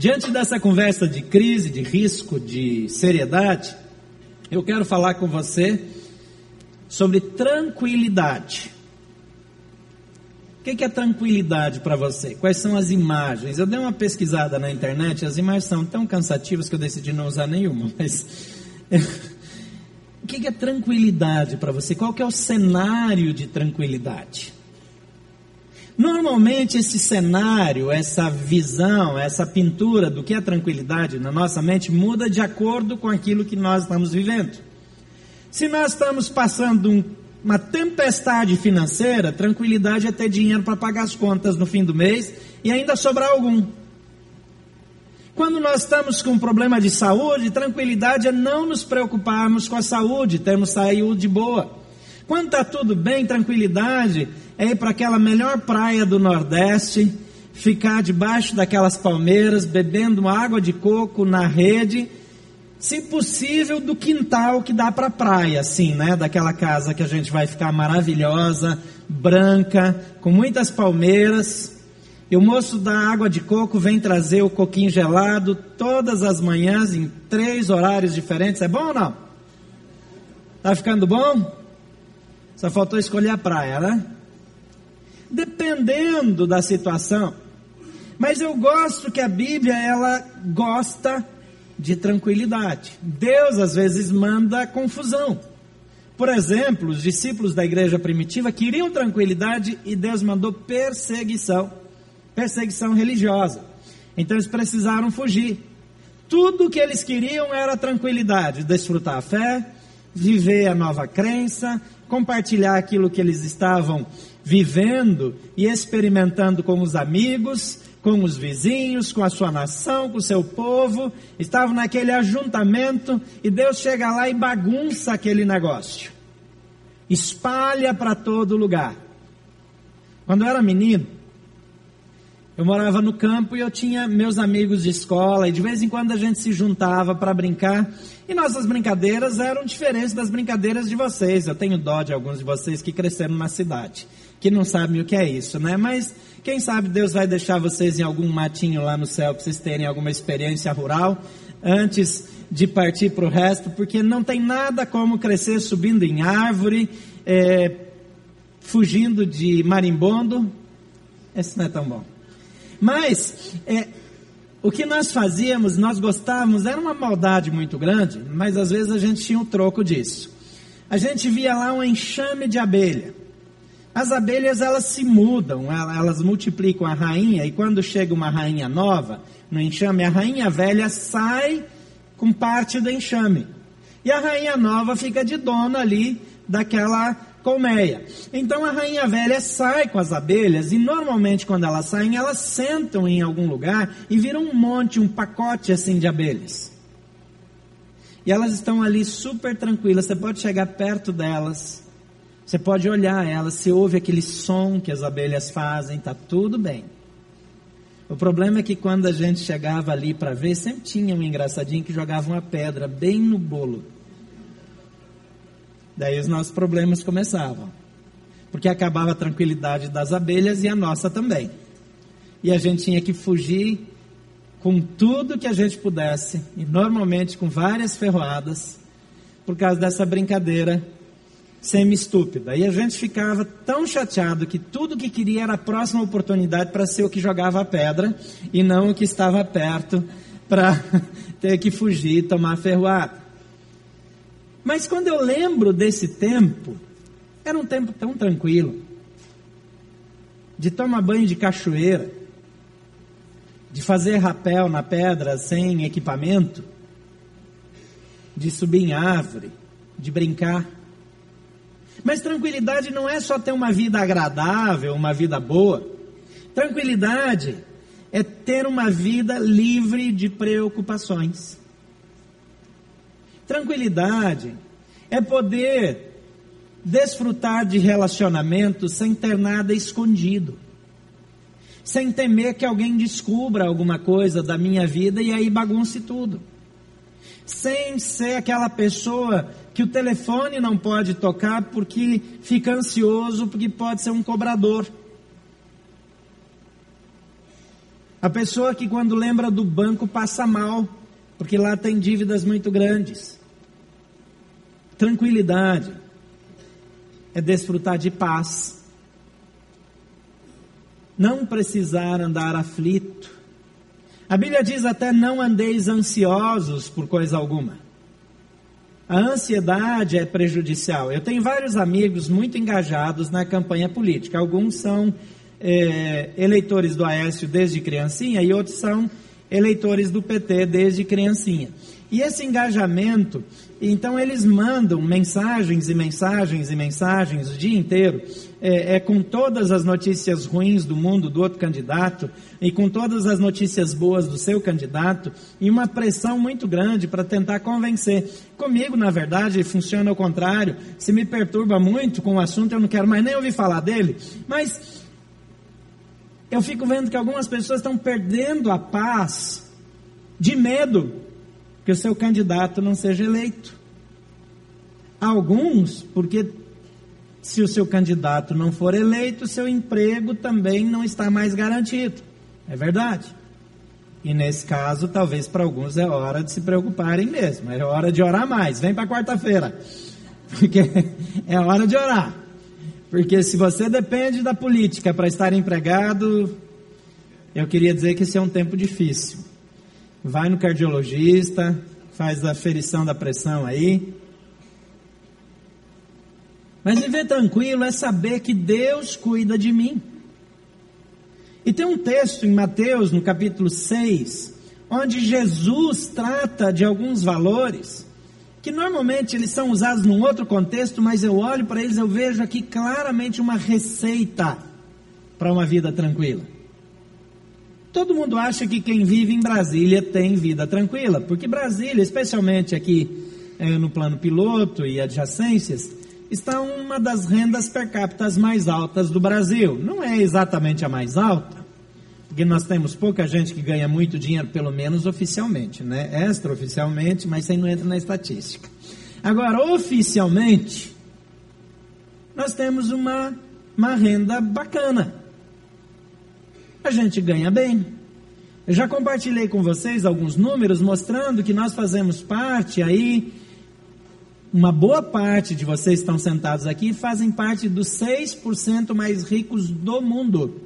Diante dessa conversa de crise, de risco, de seriedade, eu quero falar com você sobre tranquilidade. O que é tranquilidade para você? Quais são as imagens? Eu dei uma pesquisada na internet, as imagens são tão cansativas que eu decidi não usar nenhuma, mas. o que é tranquilidade para você? Qual é o cenário de tranquilidade? Normalmente esse cenário, essa visão, essa pintura do que é tranquilidade na nossa mente muda de acordo com aquilo que nós estamos vivendo. Se nós estamos passando um, uma tempestade financeira, tranquilidade é ter dinheiro para pagar as contas no fim do mês e ainda sobrar algum. Quando nós estamos com um problema de saúde, tranquilidade é não nos preocuparmos com a saúde, termos saúde boa. Quando está tudo bem, tranquilidade, é ir para aquela melhor praia do Nordeste, ficar debaixo daquelas palmeiras, bebendo água de coco na rede, se possível do quintal que dá para a praia, assim, né? Daquela casa que a gente vai ficar maravilhosa, branca, com muitas palmeiras. E o moço da água de coco vem trazer o coquinho gelado todas as manhãs em três horários diferentes. É bom ou não? Tá ficando bom? Só faltou escolher a praia, né? Dependendo da situação. Mas eu gosto que a Bíblia, ela gosta de tranquilidade. Deus às vezes manda confusão. Por exemplo, os discípulos da igreja primitiva queriam tranquilidade e Deus mandou perseguição, perseguição religiosa. Então eles precisaram fugir. Tudo que eles queriam era tranquilidade, desfrutar a fé, viver a nova crença, compartilhar aquilo que eles estavam vivendo e experimentando com os amigos, com os vizinhos, com a sua nação, com o seu povo. Estavam naquele ajuntamento e Deus chega lá e bagunça aquele negócio. Espalha para todo lugar. Quando eu era menino, eu morava no campo e eu tinha meus amigos de escola e de vez em quando a gente se juntava para brincar. E nossas brincadeiras eram diferentes das brincadeiras de vocês. Eu tenho dó de alguns de vocês que cresceram na cidade, que não sabem o que é isso, né? Mas quem sabe Deus vai deixar vocês em algum matinho lá no céu para vocês terem alguma experiência rural antes de partir para o resto, porque não tem nada como crescer subindo em árvore, é, fugindo de marimbondo. Esse não é tão bom. Mas é, o que nós fazíamos, nós gostávamos, era uma maldade muito grande, mas às vezes a gente tinha um troco disso. A gente via lá um enxame de abelha. As abelhas elas se mudam, elas multiplicam a rainha e quando chega uma rainha nova no enxame, a rainha velha sai com parte do enxame. E a rainha nova fica de dona ali daquela colmeia. Então a rainha velha sai com as abelhas e normalmente quando elas saem, elas sentam em algum lugar e viram um monte, um pacote assim de abelhas. E elas estão ali super tranquilas, você pode chegar perto delas, você pode olhar elas, você ouve aquele som que as abelhas fazem, tá tudo bem. O problema é que quando a gente chegava ali para ver, sempre tinha um engraçadinho que jogava uma pedra bem no bolo. Daí os nossos problemas começavam. Porque acabava a tranquilidade das abelhas e a nossa também. E a gente tinha que fugir com tudo que a gente pudesse, e normalmente com várias ferroadas, por causa dessa brincadeira semi-estúpida. E a gente ficava tão chateado que tudo que queria era a próxima oportunidade para ser o que jogava a pedra e não o que estava perto para ter que fugir e tomar ferroada. Mas quando eu lembro desse tempo, era um tempo tão tranquilo, de tomar banho de cachoeira, de fazer rapel na pedra sem equipamento, de subir em árvore, de brincar. Mas tranquilidade não é só ter uma vida agradável, uma vida boa. Tranquilidade é ter uma vida livre de preocupações. Tranquilidade é poder desfrutar de relacionamento sem ter nada escondido. Sem temer que alguém descubra alguma coisa da minha vida e aí bagunce tudo. Sem ser aquela pessoa que o telefone não pode tocar porque fica ansioso, porque pode ser um cobrador. A pessoa que, quando lembra do banco, passa mal, porque lá tem dívidas muito grandes. Tranquilidade é desfrutar de paz. Não precisar andar aflito. A Bíblia diz até: não andeis ansiosos por coisa alguma. A ansiedade é prejudicial. Eu tenho vários amigos muito engajados na campanha política. Alguns são é, eleitores do Aécio desde criancinha e outros são eleitores do PT desde criancinha. E esse engajamento, então eles mandam mensagens e mensagens e mensagens o dia inteiro, é, é, com todas as notícias ruins do mundo do outro candidato e com todas as notícias boas do seu candidato e uma pressão muito grande para tentar convencer. Comigo, na verdade, funciona ao contrário. Se me perturba muito com o assunto, eu não quero mais nem ouvir falar dele. Mas eu fico vendo que algumas pessoas estão perdendo a paz de medo que o seu candidato não seja eleito. Alguns, porque se o seu candidato não for eleito, seu emprego também não está mais garantido. É verdade. E nesse caso, talvez para alguns é hora de se preocuparem mesmo. É hora de orar mais. Vem para quarta-feira. Porque é hora de orar. Porque se você depende da política para estar empregado, eu queria dizer que esse é um tempo difícil vai no cardiologista, faz a ferição da pressão aí. Mas viver tranquilo é saber que Deus cuida de mim. E tem um texto em Mateus, no capítulo 6, onde Jesus trata de alguns valores que normalmente eles são usados num outro contexto, mas eu olho para eles, eu vejo aqui claramente uma receita para uma vida tranquila. Todo mundo acha que quem vive em Brasília tem vida tranquila, porque Brasília, especialmente aqui é, no plano piloto e adjacências, está uma das rendas per capita mais altas do Brasil. Não é exatamente a mais alta, porque nós temos pouca gente que ganha muito dinheiro, pelo menos oficialmente, né? Extraoficialmente, mas isso aí não entra na estatística. Agora, oficialmente, nós temos uma, uma renda bacana a gente ganha bem. Eu já compartilhei com vocês alguns números mostrando que nós fazemos parte aí, uma boa parte de vocês estão sentados aqui fazem parte dos 6% mais ricos do mundo.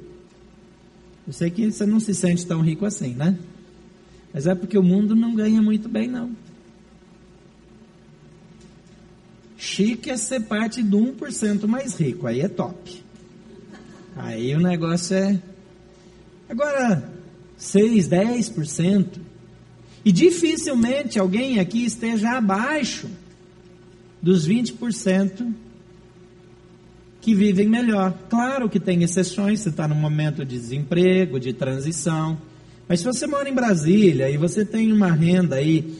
Eu sei que você não se sente tão rico assim, né? Mas é porque o mundo não ganha muito bem, não. Chique é ser parte do 1% mais rico, aí é top. Aí o negócio é Agora, 6, 10%. E dificilmente alguém aqui esteja abaixo dos 20% que vivem melhor. Claro que tem exceções, você está num momento de desemprego, de transição. Mas se você mora em Brasília e você tem uma renda aí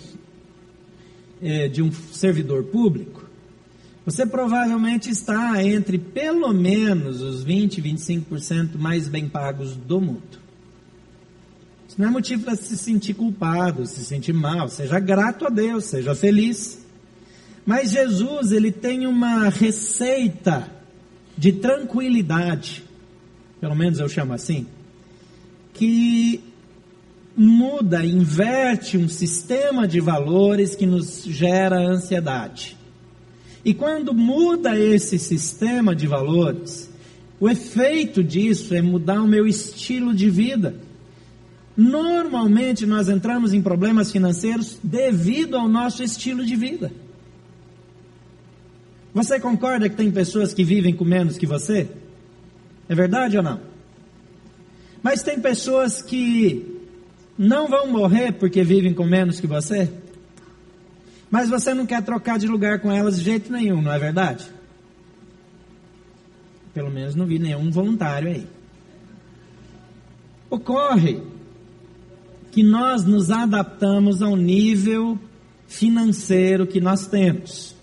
é, de um servidor público, você provavelmente está entre pelo menos os 20, 25% mais bem pagos do mundo. Isso não é motivo para se sentir culpado, se sentir mal. Seja grato a Deus, seja feliz. Mas Jesus, ele tem uma receita de tranquilidade, pelo menos eu chamo assim, que muda, inverte um sistema de valores que nos gera ansiedade. E quando muda esse sistema de valores, o efeito disso é mudar o meu estilo de vida. Normalmente nós entramos em problemas financeiros devido ao nosso estilo de vida. Você concorda que tem pessoas que vivem com menos que você? É verdade ou não? Mas tem pessoas que não vão morrer porque vivem com menos que você? Mas você não quer trocar de lugar com elas de jeito nenhum, não é verdade? Pelo menos não vi nenhum voluntário aí. Ocorre que nós nos adaptamos ao nível financeiro que nós temos.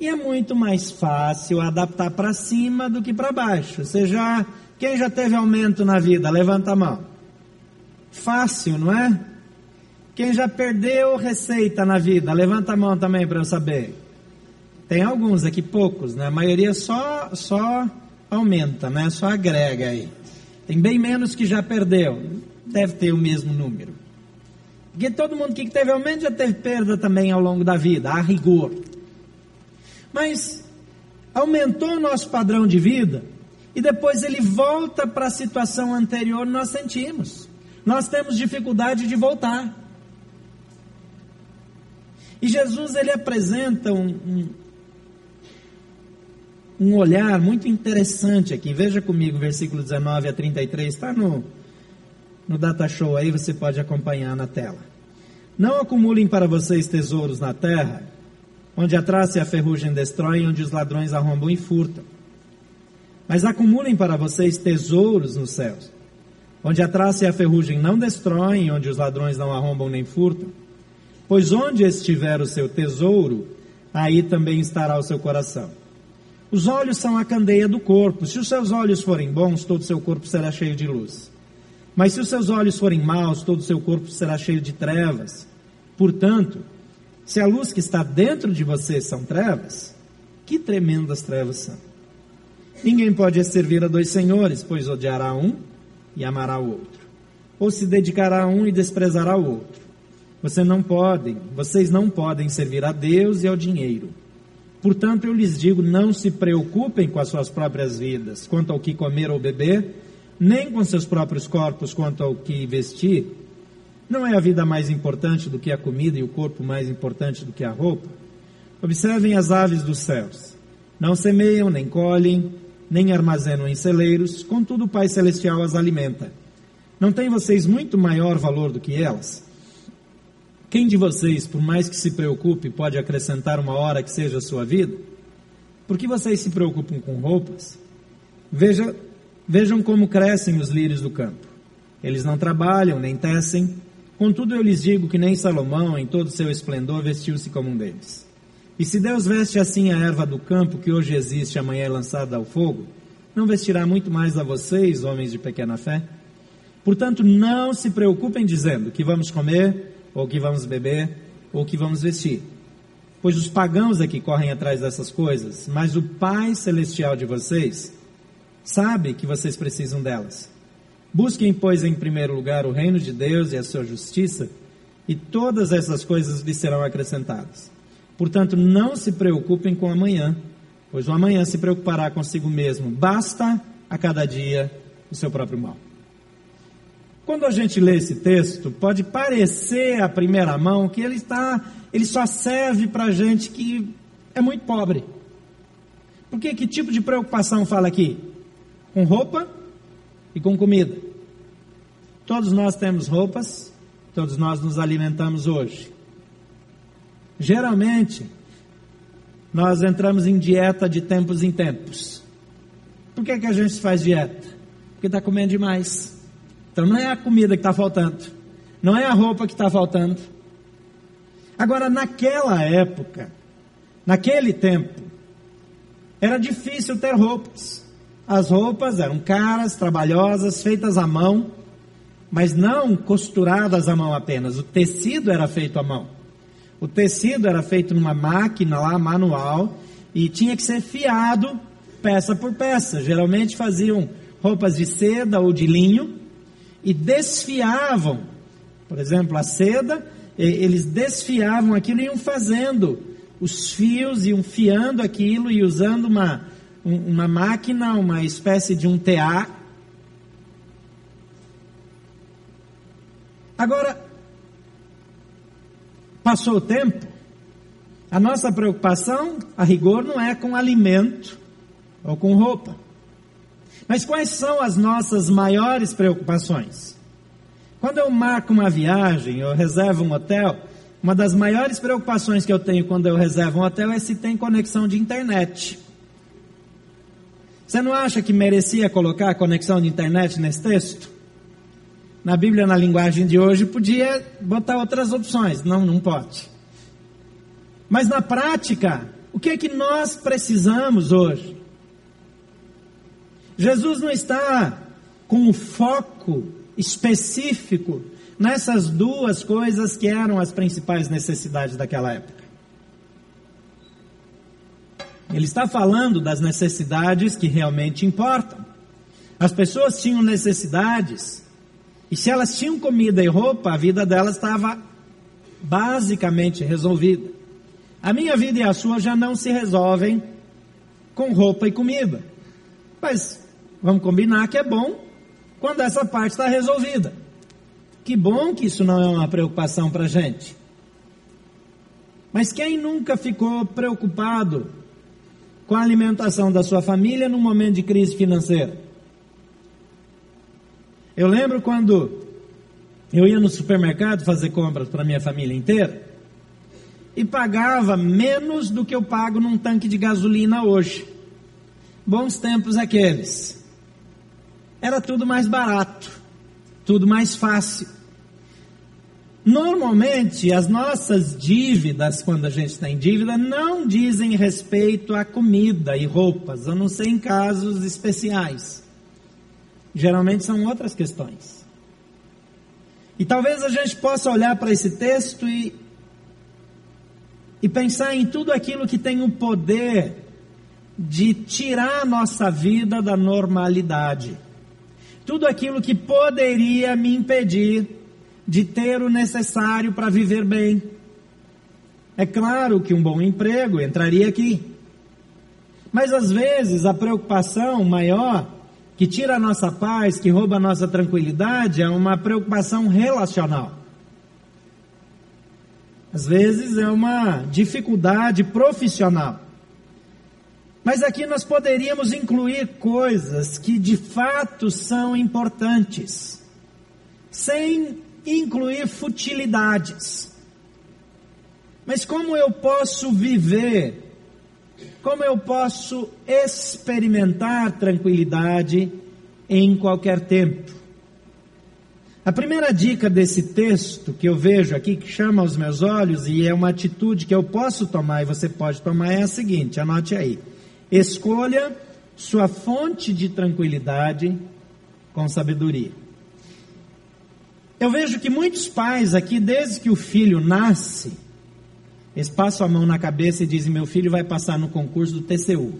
E é muito mais fácil adaptar para cima do que para baixo. Você já, quem já teve aumento na vida? Levanta a mão. Fácil, não é? Quem já perdeu receita na vida? Levanta a mão também para eu saber. Tem alguns aqui, poucos, né? A maioria só, só aumenta, né? Só agrega aí. Tem bem menos que já perdeu. deve ter o mesmo número. Porque todo mundo que teve aumento já teve perda também ao longo da vida, a rigor. Mas aumentou o nosso padrão de vida e depois ele volta para a situação anterior, nós sentimos. Nós temos dificuldade de voltar. E Jesus ele apresenta um, um, um olhar muito interessante aqui. Veja comigo, versículo 19 a 33, está no, no data show aí, você pode acompanhar na tela. Não acumulem para vocês tesouros na terra, onde a traça e a ferrugem destroem, onde os ladrões arrombam e furtam. Mas acumulem para vocês tesouros nos céus, onde a traça e a ferrugem não destroem, onde os ladrões não arrombam nem furtam. Pois onde estiver o seu tesouro, aí também estará o seu coração. Os olhos são a candeia do corpo. Se os seus olhos forem bons, todo o seu corpo será cheio de luz. Mas se os seus olhos forem maus, todo o seu corpo será cheio de trevas. Portanto, se a luz que está dentro de você são trevas, que tremendas trevas são. Ninguém pode servir a dois senhores, pois odiará um e amará o outro, ou se dedicará a um e desprezará o outro. Você não podem, vocês não podem servir a Deus e ao dinheiro. Portanto, eu lhes digo: não se preocupem com as suas próprias vidas, quanto ao que comer ou beber, nem com seus próprios corpos, quanto ao que vestir. Não é a vida mais importante do que a comida e o corpo mais importante do que a roupa? Observem as aves dos céus. Não semeiam, nem colhem, nem armazenam em celeiros, contudo o Pai Celestial as alimenta. Não tem vocês muito maior valor do que elas? Quem de vocês, por mais que se preocupe, pode acrescentar uma hora que seja a sua vida? Por que vocês se preocupam com roupas? Veja, vejam como crescem os lírios do campo. Eles não trabalham, nem tecem. Contudo, eu lhes digo que nem Salomão, em todo seu esplendor, vestiu-se como um deles. E se Deus veste assim a erva do campo, que hoje existe, amanhã é lançada ao fogo, não vestirá muito mais a vocês, homens de pequena fé? Portanto, não se preocupem dizendo que vamos comer, ou que vamos beber, ou que vamos vestir. Pois os pagãos é que correm atrás dessas coisas, mas o Pai Celestial de vocês sabe que vocês precisam delas. Busquem, pois, em primeiro lugar o reino de Deus e a sua justiça, e todas essas coisas lhes serão acrescentadas. Portanto, não se preocupem com amanhã, pois o amanhã se preocupará consigo mesmo. Basta a cada dia o seu próprio mal. Quando a gente lê esse texto, pode parecer à primeira mão que ele está, ele só serve para gente que é muito pobre. Porque que tipo de preocupação fala aqui? Com roupa e com comida. Todos nós temos roupas, todos nós nos alimentamos hoje. Geralmente, nós entramos em dieta de tempos em tempos. Por que, que a gente faz dieta? Porque está comendo demais. Então não é a comida que está faltando, não é a roupa que está faltando. Agora, naquela época, naquele tempo, era difícil ter roupas. As roupas eram caras, trabalhosas, feitas à mão, mas não costuradas à mão apenas. O tecido era feito à mão. O tecido era feito numa máquina lá, manual, e tinha que ser fiado peça por peça. Geralmente faziam roupas de seda ou de linho e desfiavam, por exemplo, a seda, eles desfiavam aquilo e iam fazendo os fios, iam fiando aquilo e usando uma, uma máquina, uma espécie de um TA. Agora, Passou o tempo, a nossa preocupação, a rigor, não é com alimento ou com roupa. Mas quais são as nossas maiores preocupações? Quando eu marco uma viagem, eu reservo um hotel, uma das maiores preocupações que eu tenho quando eu reservo um hotel é se tem conexão de internet. Você não acha que merecia colocar conexão de internet nesse texto? na Bíblia, na linguagem de hoje, podia botar outras opções. Não, não pode. Mas na prática, o que é que nós precisamos hoje? Jesus não está com um foco específico nessas duas coisas que eram as principais necessidades daquela época. Ele está falando das necessidades que realmente importam. As pessoas tinham necessidades E se elas tinham comida e roupa, a vida delas estava basicamente resolvida. A minha vida e a sua já não se resolvem com roupa e comida. Mas vamos combinar que é bom quando essa parte está resolvida. Que bom que isso não é uma preocupação para a gente. Mas quem nunca ficou preocupado com a alimentação da sua família num momento de crise financeira? Eu lembro quando eu ia no supermercado fazer compras para minha família inteira e pagava menos do que eu pago num tanque de gasolina hoje. Bons tempos aqueles. Era tudo mais barato, tudo mais fácil. Normalmente, as nossas dívidas, quando a gente tem dívida, não dizem respeito a comida e roupas, a não ser em casos especiais. Geralmente são outras questões. E talvez a gente possa olhar para esse texto e, e pensar em tudo aquilo que tem o poder de tirar a nossa vida da normalidade. Tudo aquilo que poderia me impedir de ter o necessário para viver bem. É claro que um bom emprego entraria aqui. Mas às vezes a preocupação maior que tira a nossa paz, que rouba a nossa tranquilidade, é uma preocupação relacional. Às vezes é uma dificuldade profissional. Mas aqui nós poderíamos incluir coisas que de fato são importantes, sem incluir futilidades. Mas como eu posso viver, como eu posso experimentar tranquilidade em qualquer tempo? A primeira dica desse texto que eu vejo aqui, que chama aos meus olhos e é uma atitude que eu posso tomar e você pode tomar, é a seguinte: anote aí. Escolha sua fonte de tranquilidade com sabedoria. Eu vejo que muitos pais aqui, desde que o filho nasce, eles passam a mão na cabeça e dizem: Meu filho vai passar no concurso do TCU.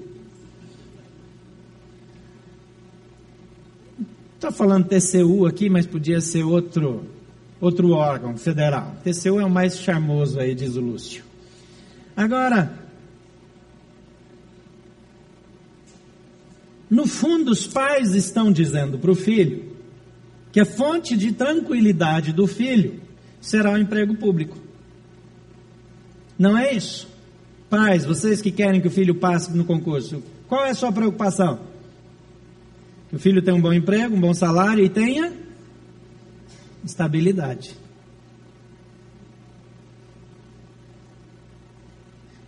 Estou falando TCU aqui, mas podia ser outro, outro órgão federal. TCU é o mais charmoso aí, diz o Lúcio. Agora, no fundo, os pais estão dizendo para o filho: que a fonte de tranquilidade do filho será o emprego público. Não é isso? Pais, vocês que querem que o filho passe no concurso, qual é a sua preocupação? Que o filho tenha um bom emprego, um bom salário e tenha estabilidade.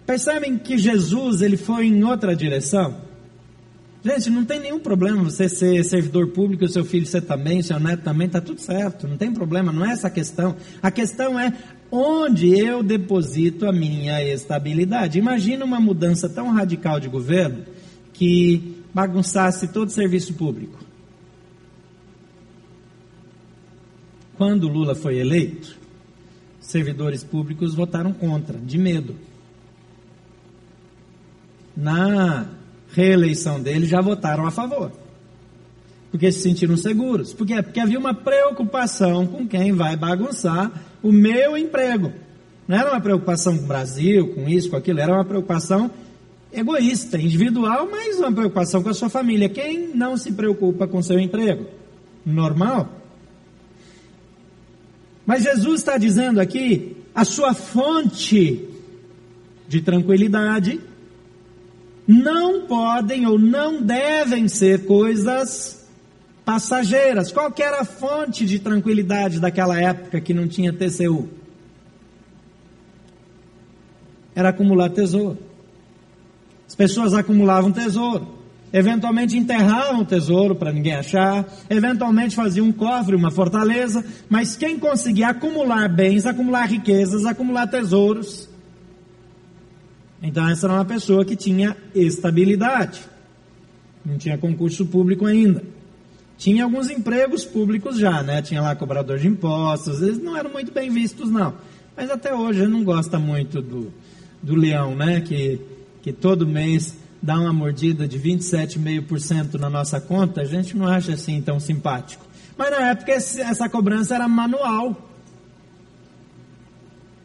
Percebem que Jesus ele foi em outra direção? Gente, não tem nenhum problema você ser servidor público, o seu filho ser também, seu neto também, está tudo certo, não tem problema, não é essa a questão. A questão é onde eu deposito a minha estabilidade. Imagina uma mudança tão radical de governo que bagunçasse todo o serviço público. Quando Lula foi eleito, servidores públicos votaram contra, de medo. Na reeleição dele já votaram a favor. Porque se sentiram seguros. Por quê? Porque havia uma preocupação com quem vai bagunçar o meu emprego. Não era uma preocupação com o Brasil, com isso, com aquilo, era uma preocupação egoísta, individual, mas uma preocupação com a sua família. Quem não se preocupa com seu emprego? Normal. Mas Jesus está dizendo aqui, a sua fonte de tranquilidade não podem ou não devem ser coisas passageiras. Qual era a fonte de tranquilidade daquela época que não tinha TCU? Era acumular tesouro. As pessoas acumulavam tesouro. Eventualmente enterravam o tesouro para ninguém achar, eventualmente faziam um cofre, uma fortaleza, mas quem conseguia acumular bens, acumular riquezas, acumular tesouros, então essa era uma pessoa que tinha estabilidade. Não tinha concurso público ainda. Tinha alguns empregos públicos já, né? Tinha lá cobrador de impostos, eles não eram muito bem vistos não. Mas até hoje não gosta muito do, do leão, né? Que, que todo mês dá uma mordida de 27,5% na nossa conta, a gente não acha assim tão simpático. Mas na época essa cobrança era manual.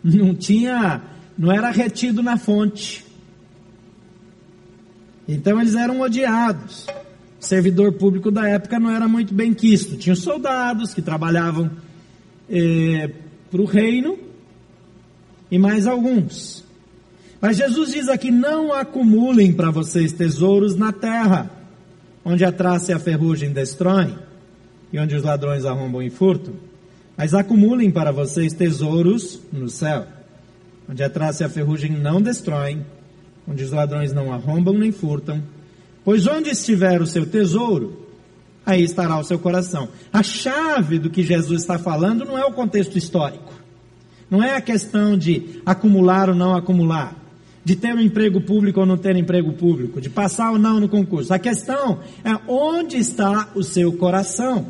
Não tinha, não era retido na fonte. Então eles eram odiados. O servidor público da época não era muito bem quisto. Tinha soldados que trabalhavam eh, para o reino e mais alguns. Mas Jesus diz aqui: não acumulem para vocês tesouros na terra, onde a traça e a ferrugem destroem, e onde os ladrões arrombam e furtam. Mas acumulem para vocês tesouros no céu, onde a traça e a ferrugem não destroem, onde os ladrões não arrombam nem furtam. Pois onde estiver o seu tesouro, aí estará o seu coração. A chave do que Jesus está falando não é o contexto histórico. Não é a questão de acumular ou não acumular, de ter um emprego público ou não ter emprego público, de passar ou não no concurso. A questão é onde está o seu coração.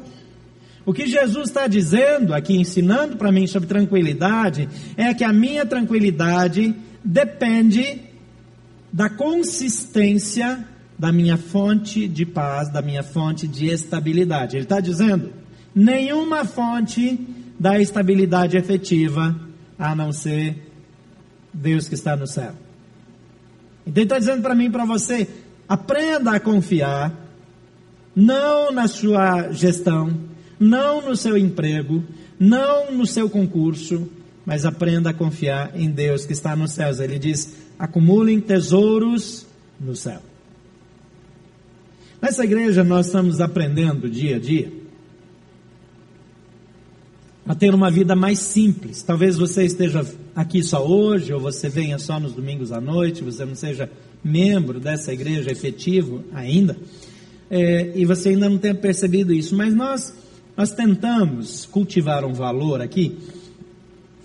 O que Jesus está dizendo aqui, ensinando para mim sobre tranquilidade, é que a minha tranquilidade depende da consistência da minha fonte de paz, da minha fonte de estabilidade. Ele está dizendo: nenhuma fonte dá estabilidade efetiva a não ser Deus que está no céu. Então ele está dizendo para mim e para você: aprenda a confiar, não na sua gestão, não no seu emprego, não no seu concurso, mas aprenda a confiar em Deus que está nos céus. Ele diz: acumulem tesouros no céu. Nessa igreja nós estamos aprendendo dia a dia a ter uma vida mais simples. Talvez você esteja aqui só hoje, ou você venha só nos domingos à noite, você não seja membro dessa igreja efetivo ainda, é, e você ainda não tenha percebido isso, mas nós, nós tentamos cultivar um valor aqui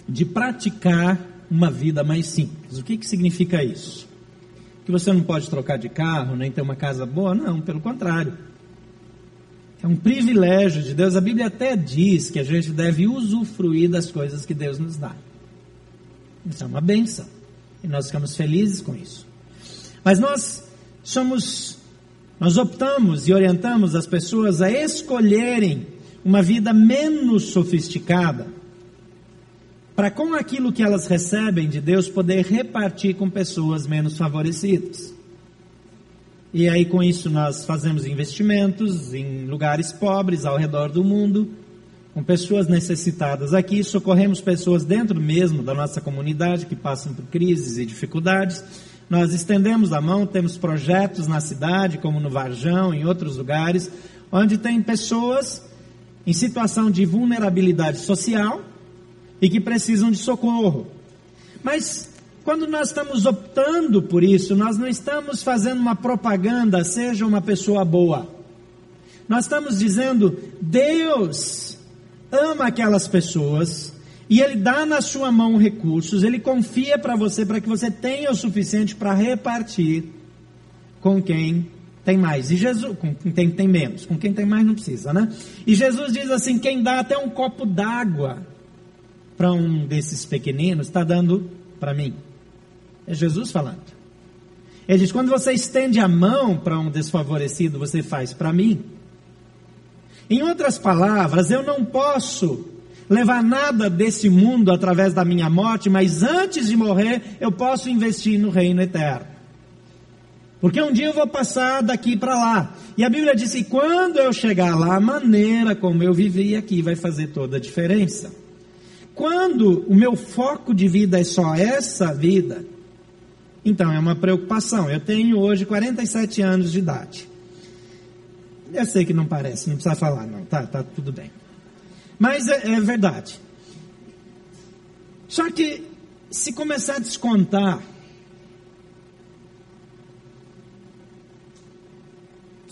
de praticar uma vida mais simples. O que, que significa isso? Que você não pode trocar de carro, nem ter uma casa boa? Não, pelo contrário. É um privilégio de Deus. A Bíblia até diz que a gente deve usufruir das coisas que Deus nos dá. Isso é uma benção. E nós ficamos felizes com isso. Mas nós somos, nós optamos e orientamos as pessoas a escolherem uma vida menos sofisticada, para com aquilo que elas recebem de Deus poder repartir com pessoas menos favorecidas. E aí com isso nós fazemos investimentos em lugares pobres ao redor do mundo, com pessoas necessitadas aqui, socorremos pessoas dentro mesmo da nossa comunidade que passam por crises e dificuldades. Nós estendemos a mão, temos projetos na cidade, como no Varjão, em outros lugares, onde tem pessoas em situação de vulnerabilidade social, e que precisam de socorro. Mas quando nós estamos optando por isso, nós não estamos fazendo uma propaganda, seja uma pessoa boa. Nós estamos dizendo, Deus ama aquelas pessoas e Ele dá na sua mão recursos, Ele confia para você para que você tenha o suficiente para repartir com quem tem mais. E Jesus, com quem tem menos, com quem tem mais não precisa, né? E Jesus diz assim: quem dá até um copo d'água para um desses pequeninos, está dando para mim. É Jesus falando. Ele diz: quando você estende a mão para um desfavorecido, você faz para mim. Em outras palavras, eu não posso levar nada desse mundo através da minha morte, mas antes de morrer, eu posso investir no reino eterno. Porque um dia eu vou passar daqui para lá. E a Bíblia diz que quando eu chegar lá, a maneira como eu vivi aqui vai fazer toda a diferença. Quando o meu foco de vida é só essa vida, então é uma preocupação. Eu tenho hoje 47 anos de idade. Eu sei que não parece, não precisa falar, não, tá, tá tudo bem. Mas é, é verdade. Só que se começar a descontar,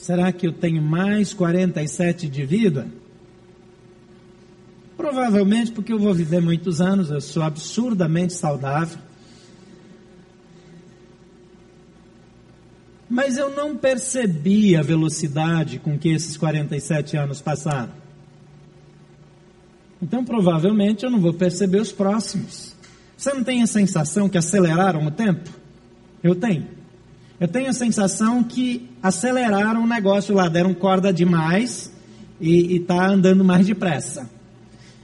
será que eu tenho mais 47 de vida? Provavelmente porque eu vou viver muitos anos, eu sou absurdamente saudável. Mas eu não percebi a velocidade com que esses 47 anos passaram. Então, provavelmente, eu não vou perceber os próximos. Você não tem a sensação que aceleraram o tempo? Eu tenho. Eu tenho a sensação que aceleraram o negócio lá, deram corda demais e está andando mais depressa.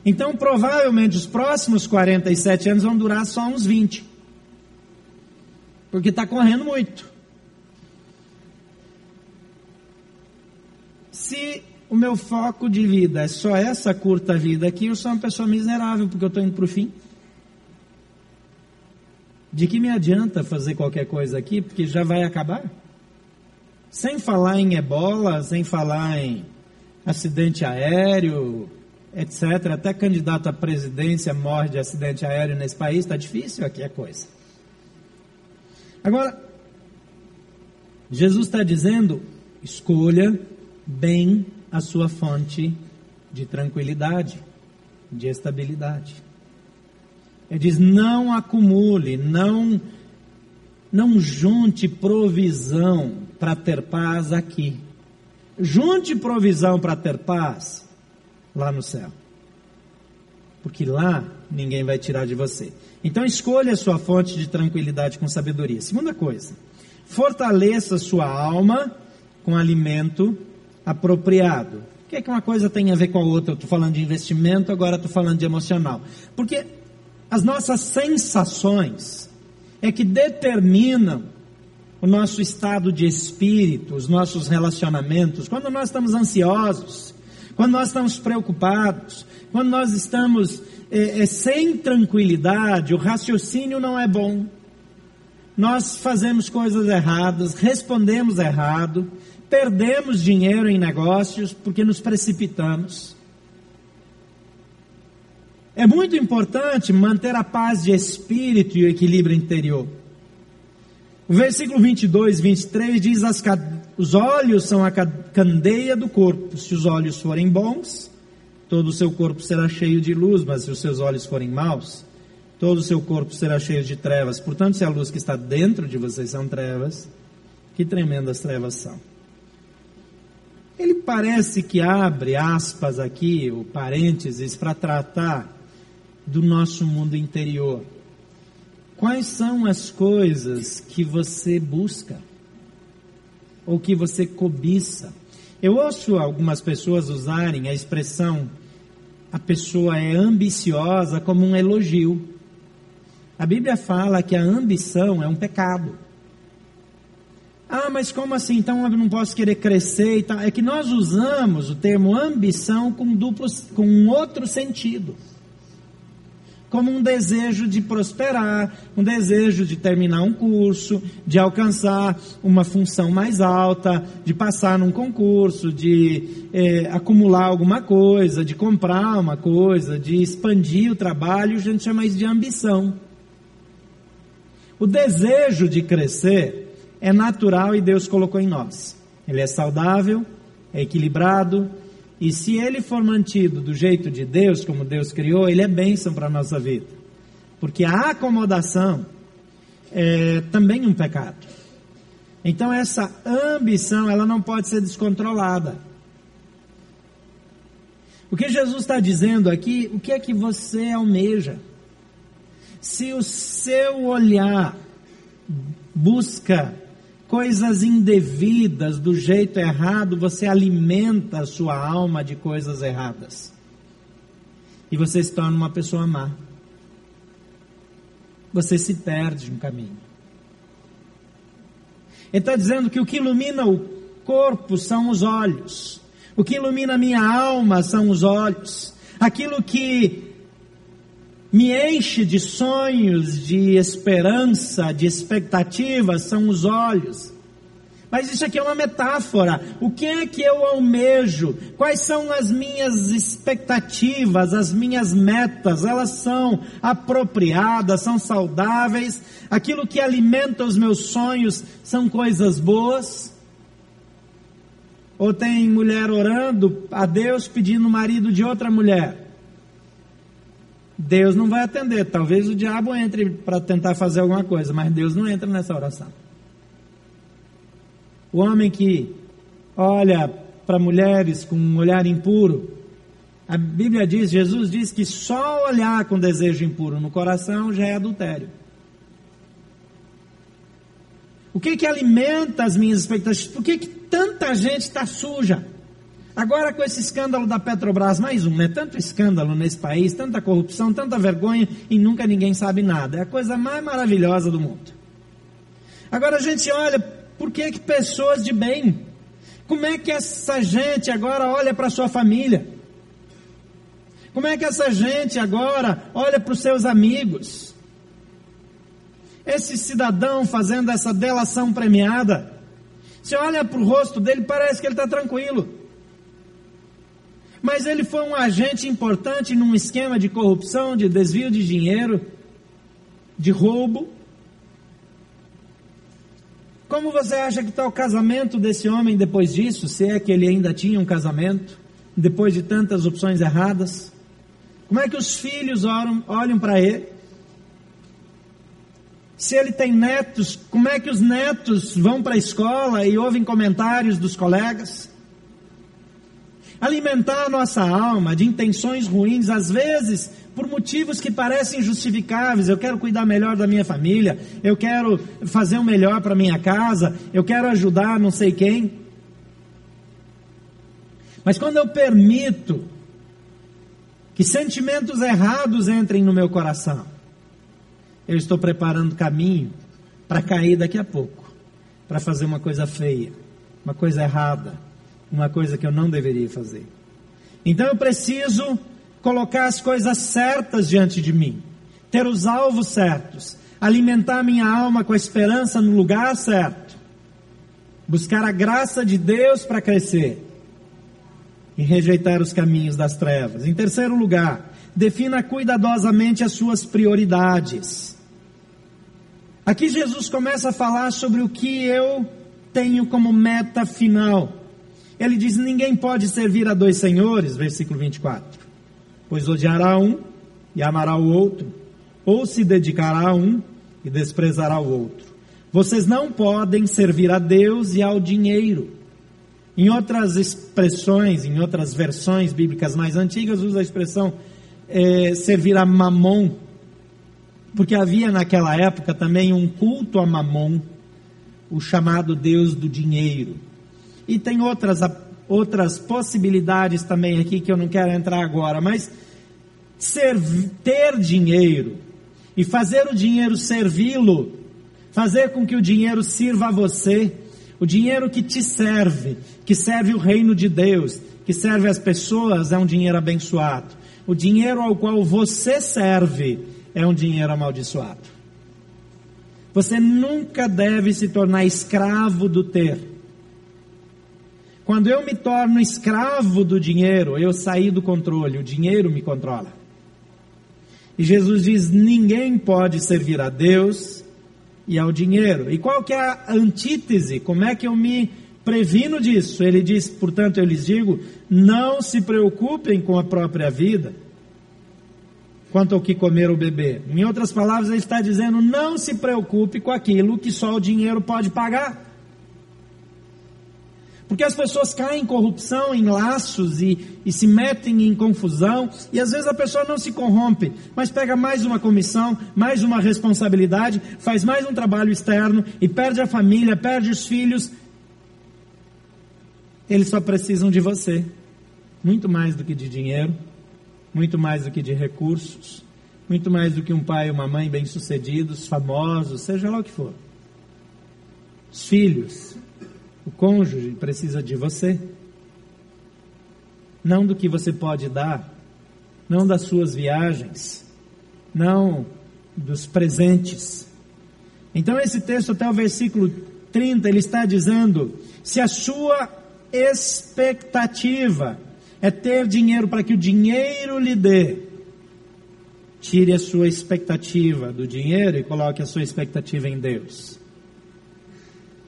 Então, provavelmente, os próximos 47 anos vão durar só uns 20. Porque está correndo muito. Se o meu foco de vida é só essa curta vida aqui, eu sou uma pessoa miserável, porque eu estou indo para o fim. De que me adianta fazer qualquer coisa aqui, porque já vai acabar? Sem falar em ebola, sem falar em acidente aéreo, etc. Até candidato à presidência morre de acidente aéreo nesse país, está difícil aqui a coisa. Agora, Jesus está dizendo: escolha bem a sua fonte de tranquilidade, de estabilidade. Ele diz: não acumule, não, não junte provisão para ter paz aqui. Junte provisão para ter paz lá no céu. Porque lá ninguém vai tirar de você. Então escolha a sua fonte de tranquilidade com sabedoria. Segunda coisa, fortaleça sua alma com alimento apropriado. O que é que uma coisa tem a ver com a outra? Eu estou falando de investimento, agora estou falando de emocional. Porque as nossas sensações é que determinam o nosso estado de espírito, os nossos relacionamentos. Quando nós estamos ansiosos, quando nós estamos preocupados, quando nós estamos é, é, sem tranquilidade, o raciocínio não é bom. Nós fazemos coisas erradas, respondemos errado, perdemos dinheiro em negócios porque nos precipitamos. É muito importante manter a paz de espírito e o equilíbrio interior. O versículo 22, 23 diz: as, Os olhos são a candeia do corpo. Se os olhos forem bons, todo o seu corpo será cheio de luz, mas se os seus olhos forem maus, todo o seu corpo será cheio de trevas. Portanto, se a luz que está dentro de vocês são trevas, que tremendas trevas são. Ele parece que abre aspas aqui, ou parênteses, para tratar do nosso mundo interior. Quais são as coisas que você busca? Ou que você cobiça? Eu ouço algumas pessoas usarem a expressão a pessoa é ambiciosa como um elogio. A Bíblia fala que a ambição é um pecado. Ah, mas como assim? Então eu não posso querer crescer e tal. É que nós usamos o termo ambição com duplo, com um outro sentido. Como um desejo de prosperar, um desejo de terminar um curso, de alcançar uma função mais alta, de passar num concurso, de é, acumular alguma coisa, de comprar uma coisa, de expandir o trabalho, a gente chama isso de ambição. O desejo de crescer é natural e Deus colocou em nós. Ele é saudável, é equilibrado, e se ele for mantido do jeito de Deus, como Deus criou, ele é bênção para a nossa vida. Porque a acomodação é também um pecado. Então essa ambição, ela não pode ser descontrolada. O que Jesus está dizendo aqui, o que é que você almeja? Se o seu olhar busca coisas indevidas do jeito errado, você alimenta a sua alma de coisas erradas. E você se torna uma pessoa má. Você se perde no caminho. Ele está dizendo que o que ilumina o corpo são os olhos. O que ilumina a minha alma são os olhos. Aquilo que me enche de sonhos, de esperança, de expectativas, são os olhos. Mas isso aqui é uma metáfora. O que é que eu almejo? Quais são as minhas expectativas, as minhas metas? Elas são apropriadas, são saudáveis? Aquilo que alimenta os meus sonhos são coisas boas? Ou tem mulher orando a Deus pedindo marido de outra mulher? Deus não vai atender. Talvez o diabo entre para tentar fazer alguma coisa, mas Deus não entra nessa oração. O homem que olha para mulheres com um olhar impuro, a Bíblia diz, Jesus diz que só olhar com desejo impuro no coração já é adultério. O que que alimenta as minhas expectativas? Por que, que tanta gente está suja? Agora com esse escândalo da Petrobras, mais um, né? Tanto escândalo nesse país, tanta corrupção, tanta vergonha e nunca ninguém sabe nada. É a coisa mais maravilhosa do mundo. Agora a gente olha, por que que pessoas de bem? Como é que essa gente agora olha para sua família? Como é que essa gente agora olha para os seus amigos? Esse cidadão fazendo essa delação premiada, você olha para o rosto dele, parece que ele está tranquilo. Mas ele foi um agente importante num esquema de corrupção, de desvio de dinheiro, de roubo. Como você acha que está o casamento desse homem depois disso, se é que ele ainda tinha um casamento, depois de tantas opções erradas? Como é que os filhos olham, olham para ele? Se ele tem netos, como é que os netos vão para a escola e ouvem comentários dos colegas? Alimentar a nossa alma de intenções ruins, às vezes por motivos que parecem justificáveis. Eu quero cuidar melhor da minha família, eu quero fazer o melhor para minha casa, eu quero ajudar não sei quem. Mas quando eu permito que sentimentos errados entrem no meu coração, eu estou preparando caminho para cair daqui a pouco, para fazer uma coisa feia, uma coisa errada uma coisa que eu não deveria fazer. Então eu preciso colocar as coisas certas diante de mim, ter os alvos certos, alimentar minha alma com a esperança no lugar certo, buscar a graça de Deus para crescer e rejeitar os caminhos das trevas. Em terceiro lugar, defina cuidadosamente as suas prioridades. Aqui Jesus começa a falar sobre o que eu tenho como meta final. Ele diz: Ninguém pode servir a dois senhores, versículo 24. Pois odiará um e amará o outro, ou se dedicará a um e desprezará o outro. Vocês não podem servir a Deus e ao dinheiro. Em outras expressões, em outras versões bíblicas mais antigas, usa a expressão é, servir a mamon, porque havia naquela época também um culto a mamon, o chamado Deus do dinheiro. E tem outras, outras possibilidades também aqui que eu não quero entrar agora, mas ser, ter dinheiro e fazer o dinheiro servi-lo, fazer com que o dinheiro sirva a você, o dinheiro que te serve, que serve o reino de Deus, que serve as pessoas, é um dinheiro abençoado. O dinheiro ao qual você serve é um dinheiro amaldiçoado. Você nunca deve se tornar escravo do ter. Quando eu me torno escravo do dinheiro, eu saí do controle, o dinheiro me controla. E Jesus diz: ninguém pode servir a Deus e ao dinheiro. E qual que é a antítese? Como é que eu me previno disso? Ele diz, portanto, eu lhes digo: não se preocupem com a própria vida, quanto ao que comer ou beber. Em outras palavras, ele está dizendo: não se preocupe com aquilo que só o dinheiro pode pagar. Porque as pessoas caem em corrupção, em laços e, e, se metem em confusão, e às vezes a pessoa não se corrompe, mas pega mais uma comissão, mais uma responsabilidade, faz mais um trabalho externo e perde a família, perde os filhos. Eles só precisam de você, muito mais do que de dinheiro, muito mais do que de recursos, muito mais do que um pai e uma mãe bem-sucedidos, famosos, seja lá o que for. Os filhos o cônjuge precisa de você. Não do que você pode dar, não das suas viagens, não dos presentes. Então, esse texto, até o versículo 30, ele está dizendo: se a sua expectativa é ter dinheiro para que o dinheiro lhe dê, tire a sua expectativa do dinheiro e coloque a sua expectativa em Deus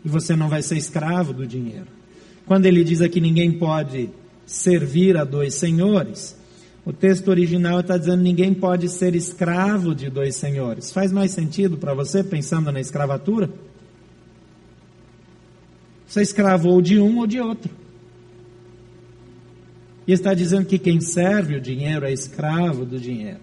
e você não vai ser escravo do dinheiro. Quando ele diz aqui ninguém pode servir a dois senhores, o texto original está dizendo ninguém pode ser escravo de dois senhores. Faz mais sentido para você pensando na escravatura? Você é escravo ou de um ou de outro. E está dizendo que quem serve o dinheiro é escravo do dinheiro.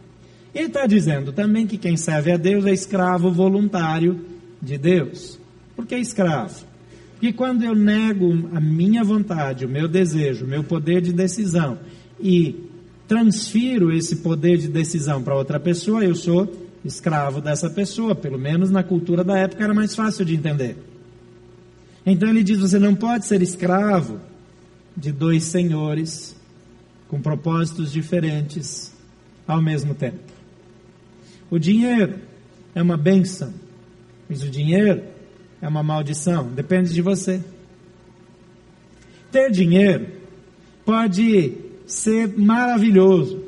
E está dizendo também que quem serve a Deus é escravo voluntário de Deus. Por que escravo? Porque quando eu nego a minha vontade, o meu desejo, o meu poder de decisão e transfiro esse poder de decisão para outra pessoa, eu sou escravo dessa pessoa. Pelo menos na cultura da época era mais fácil de entender. Então ele diz: você não pode ser escravo de dois senhores com propósitos diferentes ao mesmo tempo. O dinheiro é uma benção, mas o dinheiro é uma maldição, depende de você. Ter dinheiro pode ser maravilhoso,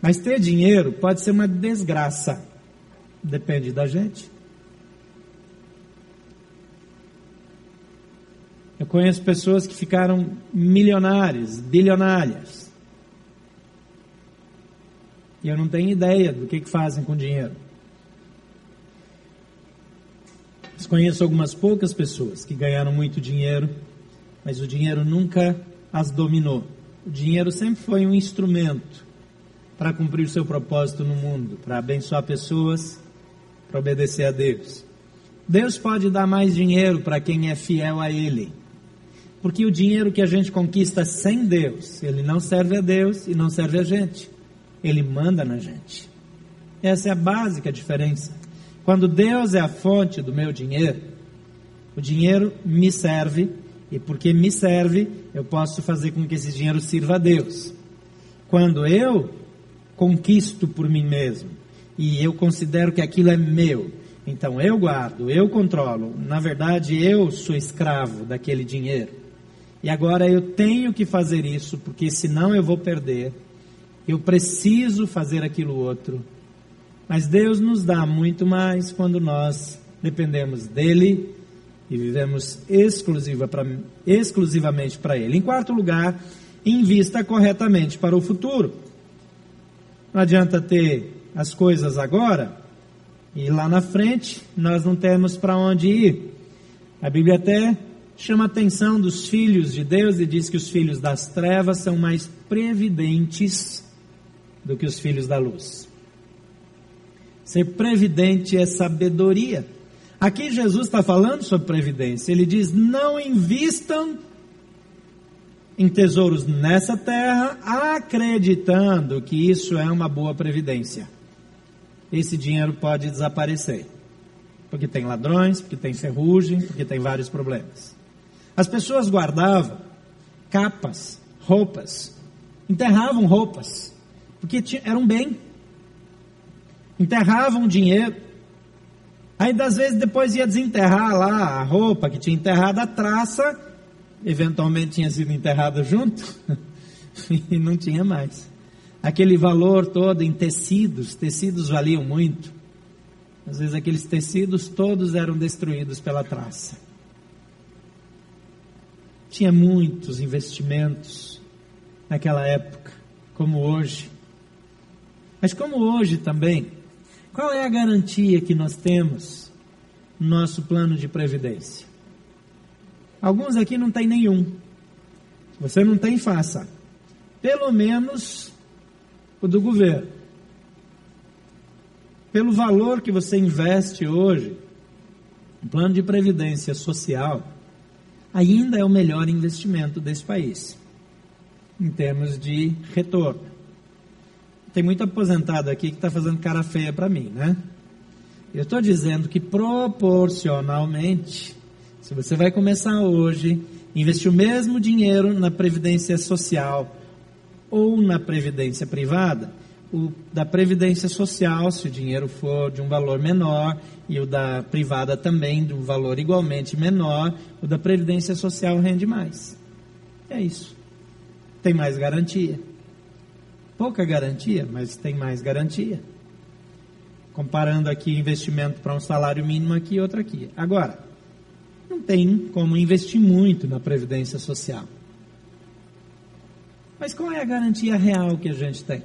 mas ter dinheiro pode ser uma desgraça, depende da gente. Eu conheço pessoas que ficaram milionárias, bilionárias. E eu não tenho ideia do que, que fazem com dinheiro. Mas conheço algumas poucas pessoas que ganharam muito dinheiro, mas o dinheiro nunca as dominou. O dinheiro sempre foi um instrumento para cumprir o seu propósito no mundo, para abençoar pessoas, para obedecer a Deus. Deus pode dar mais dinheiro para quem é fiel a Ele. Porque o dinheiro que a gente conquista sem Deus, ele não serve a Deus e não serve a gente. Ele manda na gente. Essa é a básica diferença. Quando Deus é a fonte do meu dinheiro, o dinheiro me serve e porque me serve, eu posso fazer com que esse dinheiro sirva a Deus. Quando eu conquisto por mim mesmo e eu considero que aquilo é meu, então eu guardo, eu controlo, na verdade eu sou escravo daquele dinheiro. E agora eu tenho que fazer isso, porque senão eu vou perder. Eu preciso fazer aquilo outro. Mas Deus nos dá muito mais quando nós dependemos dEle e vivemos exclusiva pra, exclusivamente para Ele. Em quarto lugar, invista corretamente para o futuro. Não adianta ter as coisas agora e lá na frente nós não temos para onde ir. A Bíblia até chama a atenção dos filhos de Deus e diz que os filhos das trevas são mais previdentes do que os filhos da luz. Ser previdente é sabedoria. Aqui Jesus está falando sobre previdência. Ele diz: não invistam em tesouros nessa terra, acreditando que isso é uma boa previdência. Esse dinheiro pode desaparecer. Porque tem ladrões, porque tem ferrugem, porque tem vários problemas. As pessoas guardavam capas, roupas, enterravam roupas, porque era um bem. Enterravam dinheiro. Aí, das vezes, depois ia desenterrar lá a roupa que tinha enterrado, a traça, eventualmente tinha sido enterrada junto, e não tinha mais. Aquele valor todo em tecidos, tecidos valiam muito. Às vezes, aqueles tecidos todos eram destruídos pela traça tinha muitos investimentos naquela época, como hoje. Mas como hoje também, qual é a garantia que nós temos no nosso plano de previdência? Alguns aqui não tem nenhum. Se você não tem, faça. Pelo menos o do governo. Pelo valor que você investe hoje, no plano de previdência social, ainda é o melhor investimento desse país, em termos de retorno. Tem muito aposentado aqui que está fazendo cara feia para mim, né? Eu estou dizendo que proporcionalmente, se você vai começar hoje, investir o mesmo dinheiro na previdência social ou na previdência privada, o da previdência social, se o dinheiro for de um valor menor, e o da privada também de um valor igualmente menor, o da previdência social rende mais. É isso. Tem mais garantia. Pouca garantia, mas tem mais garantia. Comparando aqui investimento para um salário mínimo aqui e outro aqui. Agora, não tem como investir muito na previdência social. Mas qual é a garantia real que a gente tem?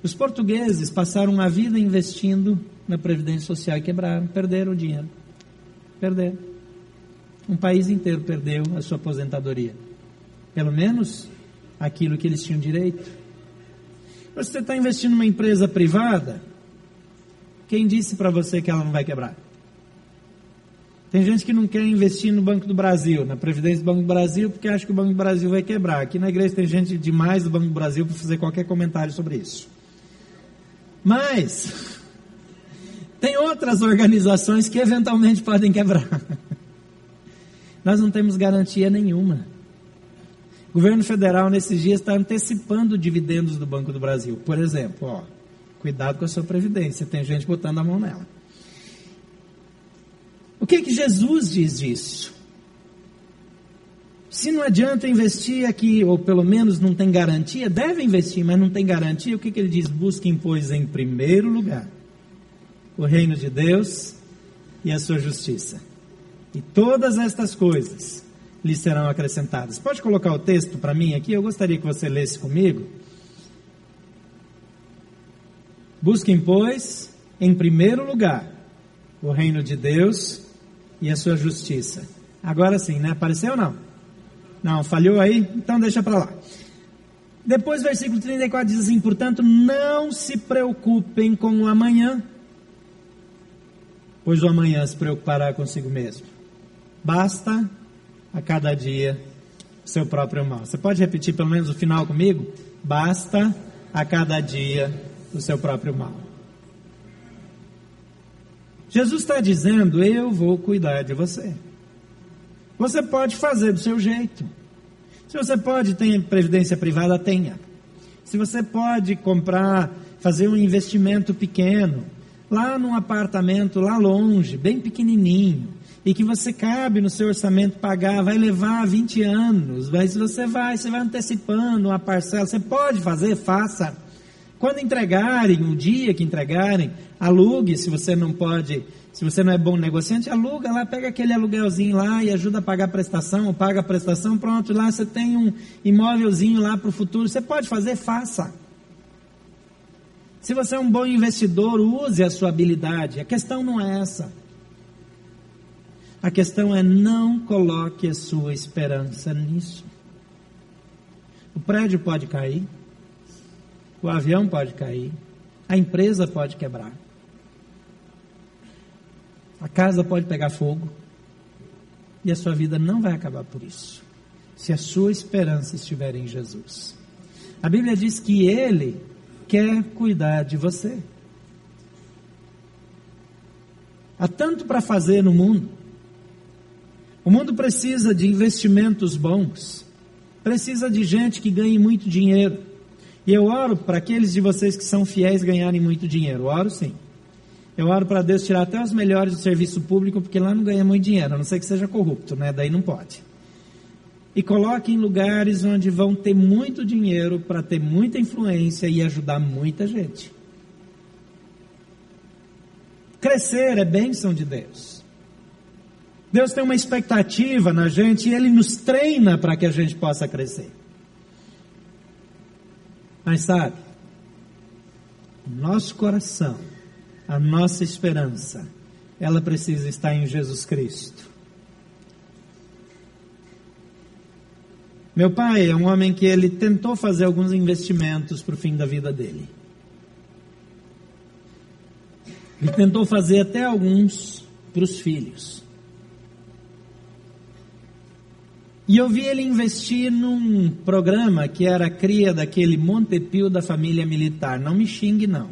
Os portugueses passaram a vida investindo na Previdência Social e quebraram, perderam o dinheiro. Perderam. Um país inteiro perdeu a sua aposentadoria. Pelo menos aquilo que eles tinham direito. Você está investindo numa empresa privada, quem disse para você que ela não vai quebrar? Tem gente que não quer investir no Banco do Brasil, na Previdência do Banco do Brasil, porque acha que o Banco do Brasil vai quebrar. Aqui na igreja tem gente demais do Banco do Brasil para fazer qualquer comentário sobre isso. Mas, tem outras organizações que eventualmente podem quebrar. Nós não temos garantia nenhuma. O governo federal, nesses dias, está antecipando dividendos do Banco do Brasil. Por exemplo, ó, cuidado com a sua previdência, tem gente botando a mão nela. O que, que Jesus diz disso? Se não adianta investir aqui, ou pelo menos não tem garantia, deve investir, mas não tem garantia, o que, que ele diz? Busquem, pois, em primeiro lugar o reino de Deus e a sua justiça. E todas estas coisas lhe serão acrescentadas. Pode colocar o texto para mim aqui? Eu gostaria que você lesse comigo. Busquem, pois, em primeiro lugar, o reino de Deus e a sua justiça. Agora sim, né? Apareceu ou não? Não, falhou aí? Então deixa para lá. Depois, versículo 34 diz assim: Portanto, não se preocupem com o amanhã, pois o amanhã se preocupará consigo mesmo. Basta a cada dia seu próprio mal. Você pode repetir pelo menos o final comigo? Basta a cada dia o seu próprio mal. Jesus está dizendo: Eu vou cuidar de você. Você pode fazer do seu jeito. Se você pode ter previdência privada, tenha. Se você pode comprar, fazer um investimento pequeno, lá num apartamento lá longe, bem pequenininho, e que você cabe no seu orçamento pagar, vai levar 20 anos, mas você vai, você vai antecipando uma parcela, você pode fazer, faça. Quando entregarem, o dia que entregarem, alugue, se você não pode, se você não é bom negociante, aluga lá, pega aquele aluguelzinho lá e ajuda a pagar a prestação, ou paga a prestação, pronto, lá você tem um imóvelzinho lá para o futuro, você pode fazer, faça. Se você é um bom investidor, use a sua habilidade. A questão não é essa. A questão é não coloque a sua esperança nisso. O prédio pode cair, o avião pode cair, a empresa pode quebrar, a casa pode pegar fogo, e a sua vida não vai acabar por isso, se a sua esperança estiver em Jesus. A Bíblia diz que Ele quer cuidar de você. Há tanto para fazer no mundo. O mundo precisa de investimentos bons, precisa de gente que ganhe muito dinheiro. E eu oro para aqueles de vocês que são fiéis ganharem muito dinheiro. Eu oro sim. Eu oro para Deus tirar até os melhores do serviço público, porque lá não ganha muito dinheiro, a não ser que seja corrupto, né? Daí não pode e coloque em lugares onde vão ter muito dinheiro para ter muita influência e ajudar muita gente. Crescer é bênção de Deus. Deus tem uma expectativa na gente e Ele nos treina para que a gente possa crescer. Mas sabe, nosso coração, a nossa esperança, ela precisa estar em Jesus Cristo. Meu pai é um homem que ele tentou fazer alguns investimentos para o fim da vida dele. Ele tentou fazer até alguns para os filhos. E eu vi ele investir num programa que era cria daquele Montepio da família militar. Não me xingue, não.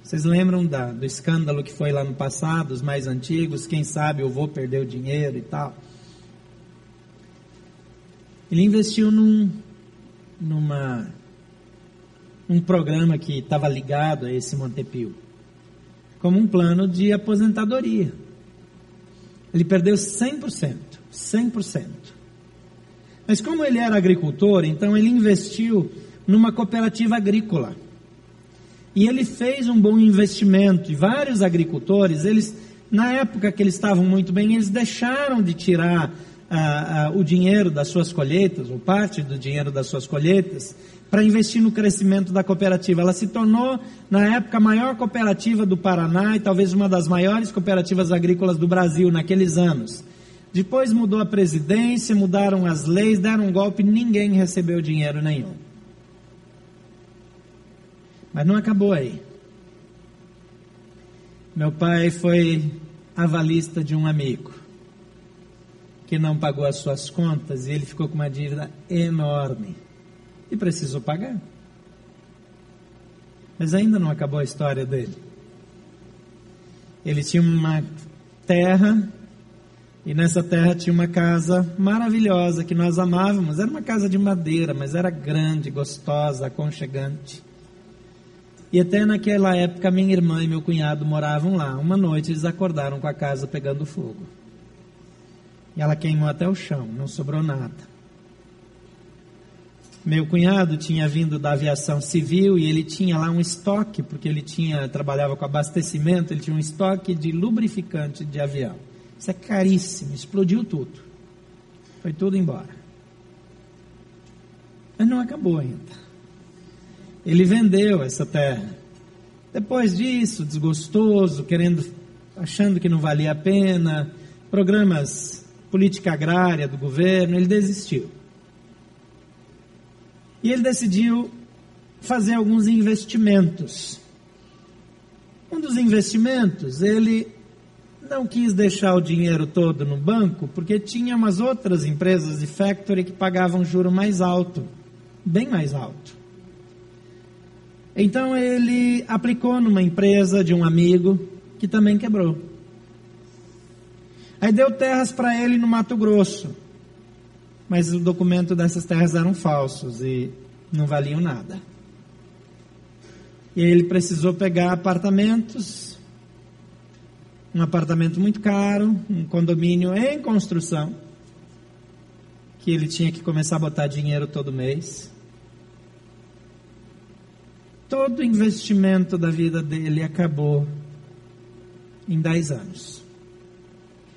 Vocês lembram da, do escândalo que foi lá no passado, os mais antigos? Quem sabe eu vou perder o dinheiro e tal. Ele investiu num numa um programa que estava ligado a esse Montepio, como um plano de aposentadoria. Ele perdeu 100%, 100%. Mas como ele era agricultor, então ele investiu numa cooperativa agrícola. E ele fez um bom investimento. E vários agricultores, eles na época que eles estavam muito bem, eles deixaram de tirar ah, ah, o dinheiro das suas colheitas, ou parte do dinheiro das suas colheitas, para investir no crescimento da cooperativa. Ela se tornou, na época, a maior cooperativa do Paraná e talvez uma das maiores cooperativas agrícolas do Brasil naqueles anos. Depois mudou a presidência, mudaram as leis, deram um golpe, ninguém recebeu dinheiro nenhum. Mas não acabou aí. Meu pai foi avalista de um amigo que não pagou as suas contas e ele ficou com uma dívida enorme e precisou pagar. Mas ainda não acabou a história dele. Ele tinha uma terra e nessa terra tinha uma casa maravilhosa que nós amávamos. Era uma casa de madeira, mas era grande, gostosa, aconchegante. E até naquela época minha irmã e meu cunhado moravam lá. Uma noite eles acordaram com a casa pegando fogo. E ela queimou até o chão, não sobrou nada. Meu cunhado tinha vindo da aviação civil e ele tinha lá um estoque, porque ele tinha trabalhava com abastecimento, ele tinha um estoque de lubrificante de avião. Isso é caríssimo, explodiu tudo. Foi tudo embora. Mas não acabou ainda. Ele vendeu essa terra. Depois disso, desgostoso, querendo, achando que não valia a pena, programas política agrária do governo, ele desistiu. E ele decidiu fazer alguns investimentos. Um dos investimentos, ele não quis deixar o dinheiro todo no banco, porque tinha umas outras empresas de factory que pagavam juro mais alto, bem mais alto. Então ele aplicou numa empresa de um amigo que também quebrou. Aí deu terras para ele no Mato Grosso, mas o documento dessas terras eram falsos e não valiam nada. E ele precisou pegar apartamentos um apartamento muito caro, um condomínio em construção, que ele tinha que começar a botar dinheiro todo mês. Todo o investimento da vida dele acabou em 10 anos.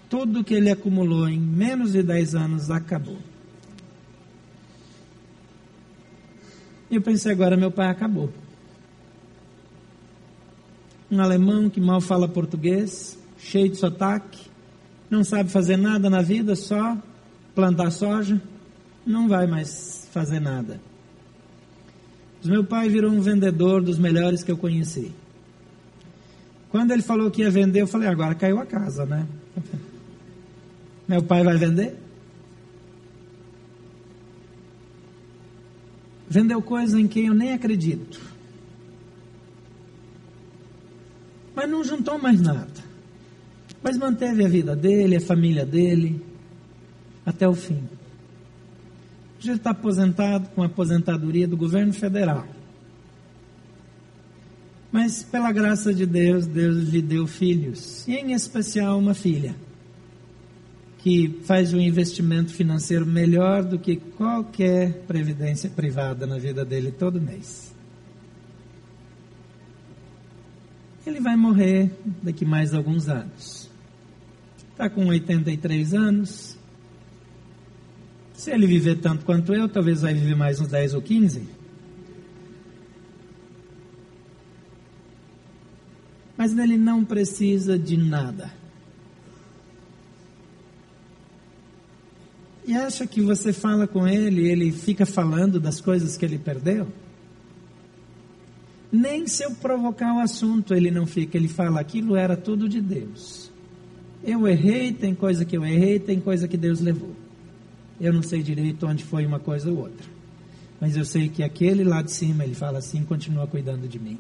Tudo que ele acumulou em menos de 10 anos acabou. E eu pensei agora, meu pai acabou. Um alemão que mal fala português, cheio de sotaque, não sabe fazer nada na vida, só plantar soja, não vai mais fazer nada. Mas meu pai virou um vendedor dos melhores que eu conheci. Quando ele falou que ia vender, eu falei, agora caiu a casa, né? Meu pai vai vender? Vendeu coisa em quem eu nem acredito. Mas não juntou mais nada. Mas manteve a vida dele, a família dele, até o fim. Hoje ele está aposentado com a aposentadoria do governo federal. Mas pela graça de Deus, Deus lhe deu filhos, e em especial uma filha, que faz um investimento financeiro melhor do que qualquer previdência privada na vida dele todo mês. Ele vai morrer daqui mais alguns anos está com 83 anos. Se ele viver tanto quanto eu, talvez vai viver mais uns 10 ou 15. Mas ele não precisa de nada. E acha que você fala com ele ele fica falando das coisas que ele perdeu? Nem se eu provocar o assunto ele não fica, ele fala aquilo era tudo de Deus. Eu errei, tem coisa que eu errei, tem coisa que Deus levou. Eu não sei direito onde foi uma coisa ou outra. Mas eu sei que aquele lá de cima, ele fala assim, continua cuidando de mim.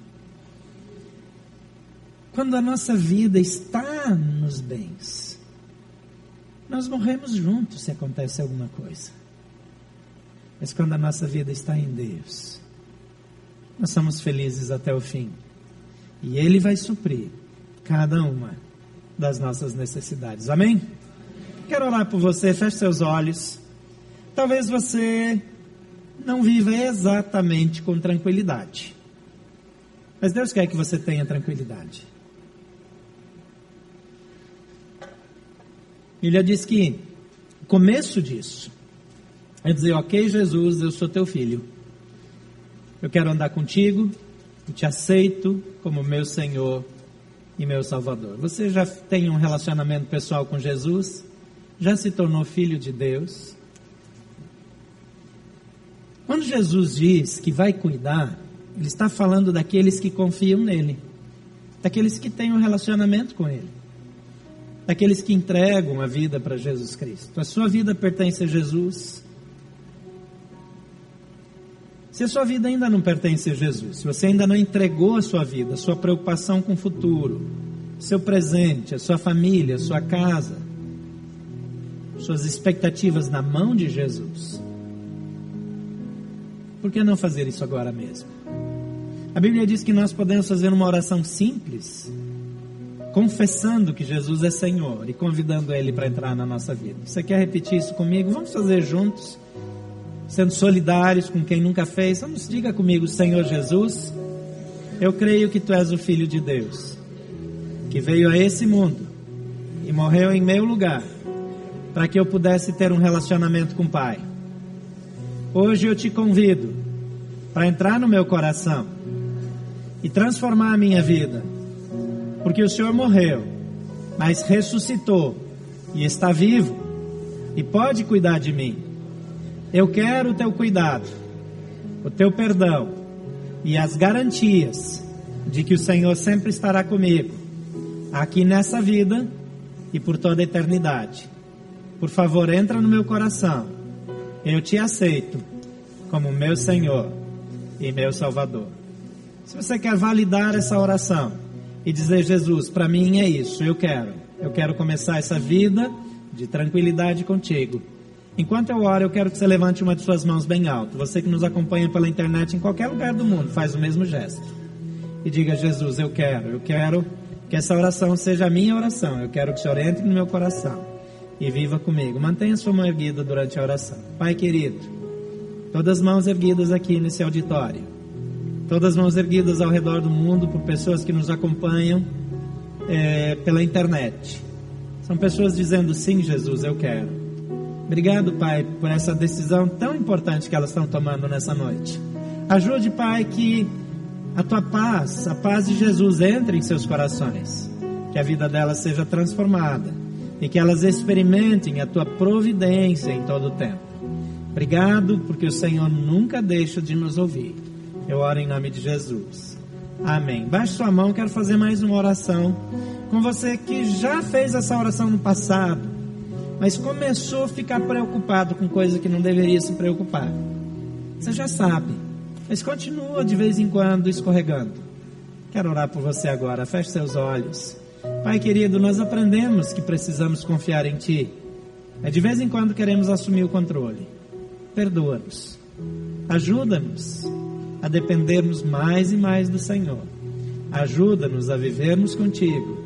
Quando a nossa vida está nos bens, nós morremos juntos se acontece alguma coisa. Mas quando a nossa vida está em Deus, nós somos felizes até o fim. E Ele vai suprir cada uma das nossas necessidades. Amém? Quero orar por você, feche seus olhos. Talvez você não viva exatamente com tranquilidade. Mas Deus quer que você tenha tranquilidade. Ele diz que o começo disso é dizer: Ok, Jesus, eu sou teu filho. Eu quero andar contigo, eu te aceito como meu Senhor e meu Salvador. Você já tem um relacionamento pessoal com Jesus? Já se tornou filho de Deus? Quando Jesus diz que vai cuidar, ele está falando daqueles que confiam nele, daqueles que têm um relacionamento com ele. daqueles que entregam a vida para Jesus Cristo. A sua vida pertence a Jesus. Se a sua vida ainda não pertence a Jesus, se você ainda não entregou a sua vida, a sua preocupação com o futuro, seu presente, a sua família, a sua casa, suas expectativas na mão de Jesus, por que não fazer isso agora mesmo? A Bíblia diz que nós podemos fazer uma oração simples, confessando que Jesus é Senhor e convidando Ele para entrar na nossa vida. Você quer repetir isso comigo? Vamos fazer juntos, sendo solidários com quem nunca fez. Vamos, diga comigo, Senhor Jesus, eu creio que Tu és o Filho de Deus, que veio a esse mundo e morreu em meu lugar, para que eu pudesse ter um relacionamento com o Pai. Hoje eu te convido para entrar no meu coração e transformar a minha vida, porque o Senhor morreu, mas ressuscitou e está vivo e pode cuidar de mim. Eu quero o teu cuidado, o teu perdão e as garantias de que o Senhor sempre estará comigo, aqui nessa vida e por toda a eternidade. Por favor, entra no meu coração eu te aceito como meu Senhor e meu Salvador. Se você quer validar essa oração e dizer, Jesus, para mim é isso, eu quero. Eu quero começar essa vida de tranquilidade contigo. Enquanto eu oro, eu quero que você levante uma de suas mãos bem alto. Você que nos acompanha pela internet em qualquer lugar do mundo, faz o mesmo gesto. E diga, Jesus, eu quero, eu quero que essa oração seja a minha oração. Eu quero que o Senhor entre no meu coração e viva comigo. Mantenha sua mão erguida durante a oração. Pai querido, todas as mãos erguidas aqui nesse auditório, todas as mãos erguidas ao redor do mundo por pessoas que nos acompanham é, pela internet. São pessoas dizendo: sim, Jesus, eu quero. Obrigado, Pai, por essa decisão tão importante que elas estão tomando nessa noite. Ajude, Pai, que a tua paz, a paz de Jesus entre em seus corações, que a vida delas seja transformada e que elas experimentem a tua providência em todo o tempo. Obrigado, porque o Senhor nunca deixa de nos ouvir. Eu oro em nome de Jesus. Amém. Baixe sua mão, quero fazer mais uma oração com você que já fez essa oração no passado, mas começou a ficar preocupado com coisa que não deveria se preocupar. Você já sabe, mas continua de vez em quando escorregando. Quero orar por você agora. Feche seus olhos. Pai querido, nós aprendemos que precisamos confiar em Ti. É de vez em quando queremos assumir o controle. Perdoa-nos. Ajuda-nos a dependermos mais e mais do Senhor. Ajuda-nos a vivermos contigo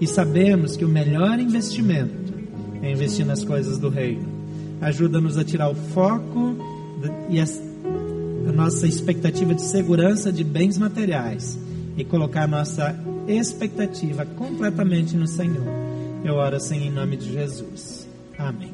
e sabemos que o melhor investimento é investir nas coisas do reino. Ajuda-nos a tirar o foco e a, a nossa expectativa de segurança de bens materiais e colocar nossa expectativa completamente no Senhor. Eu oro assim em nome de Jesus. Amém.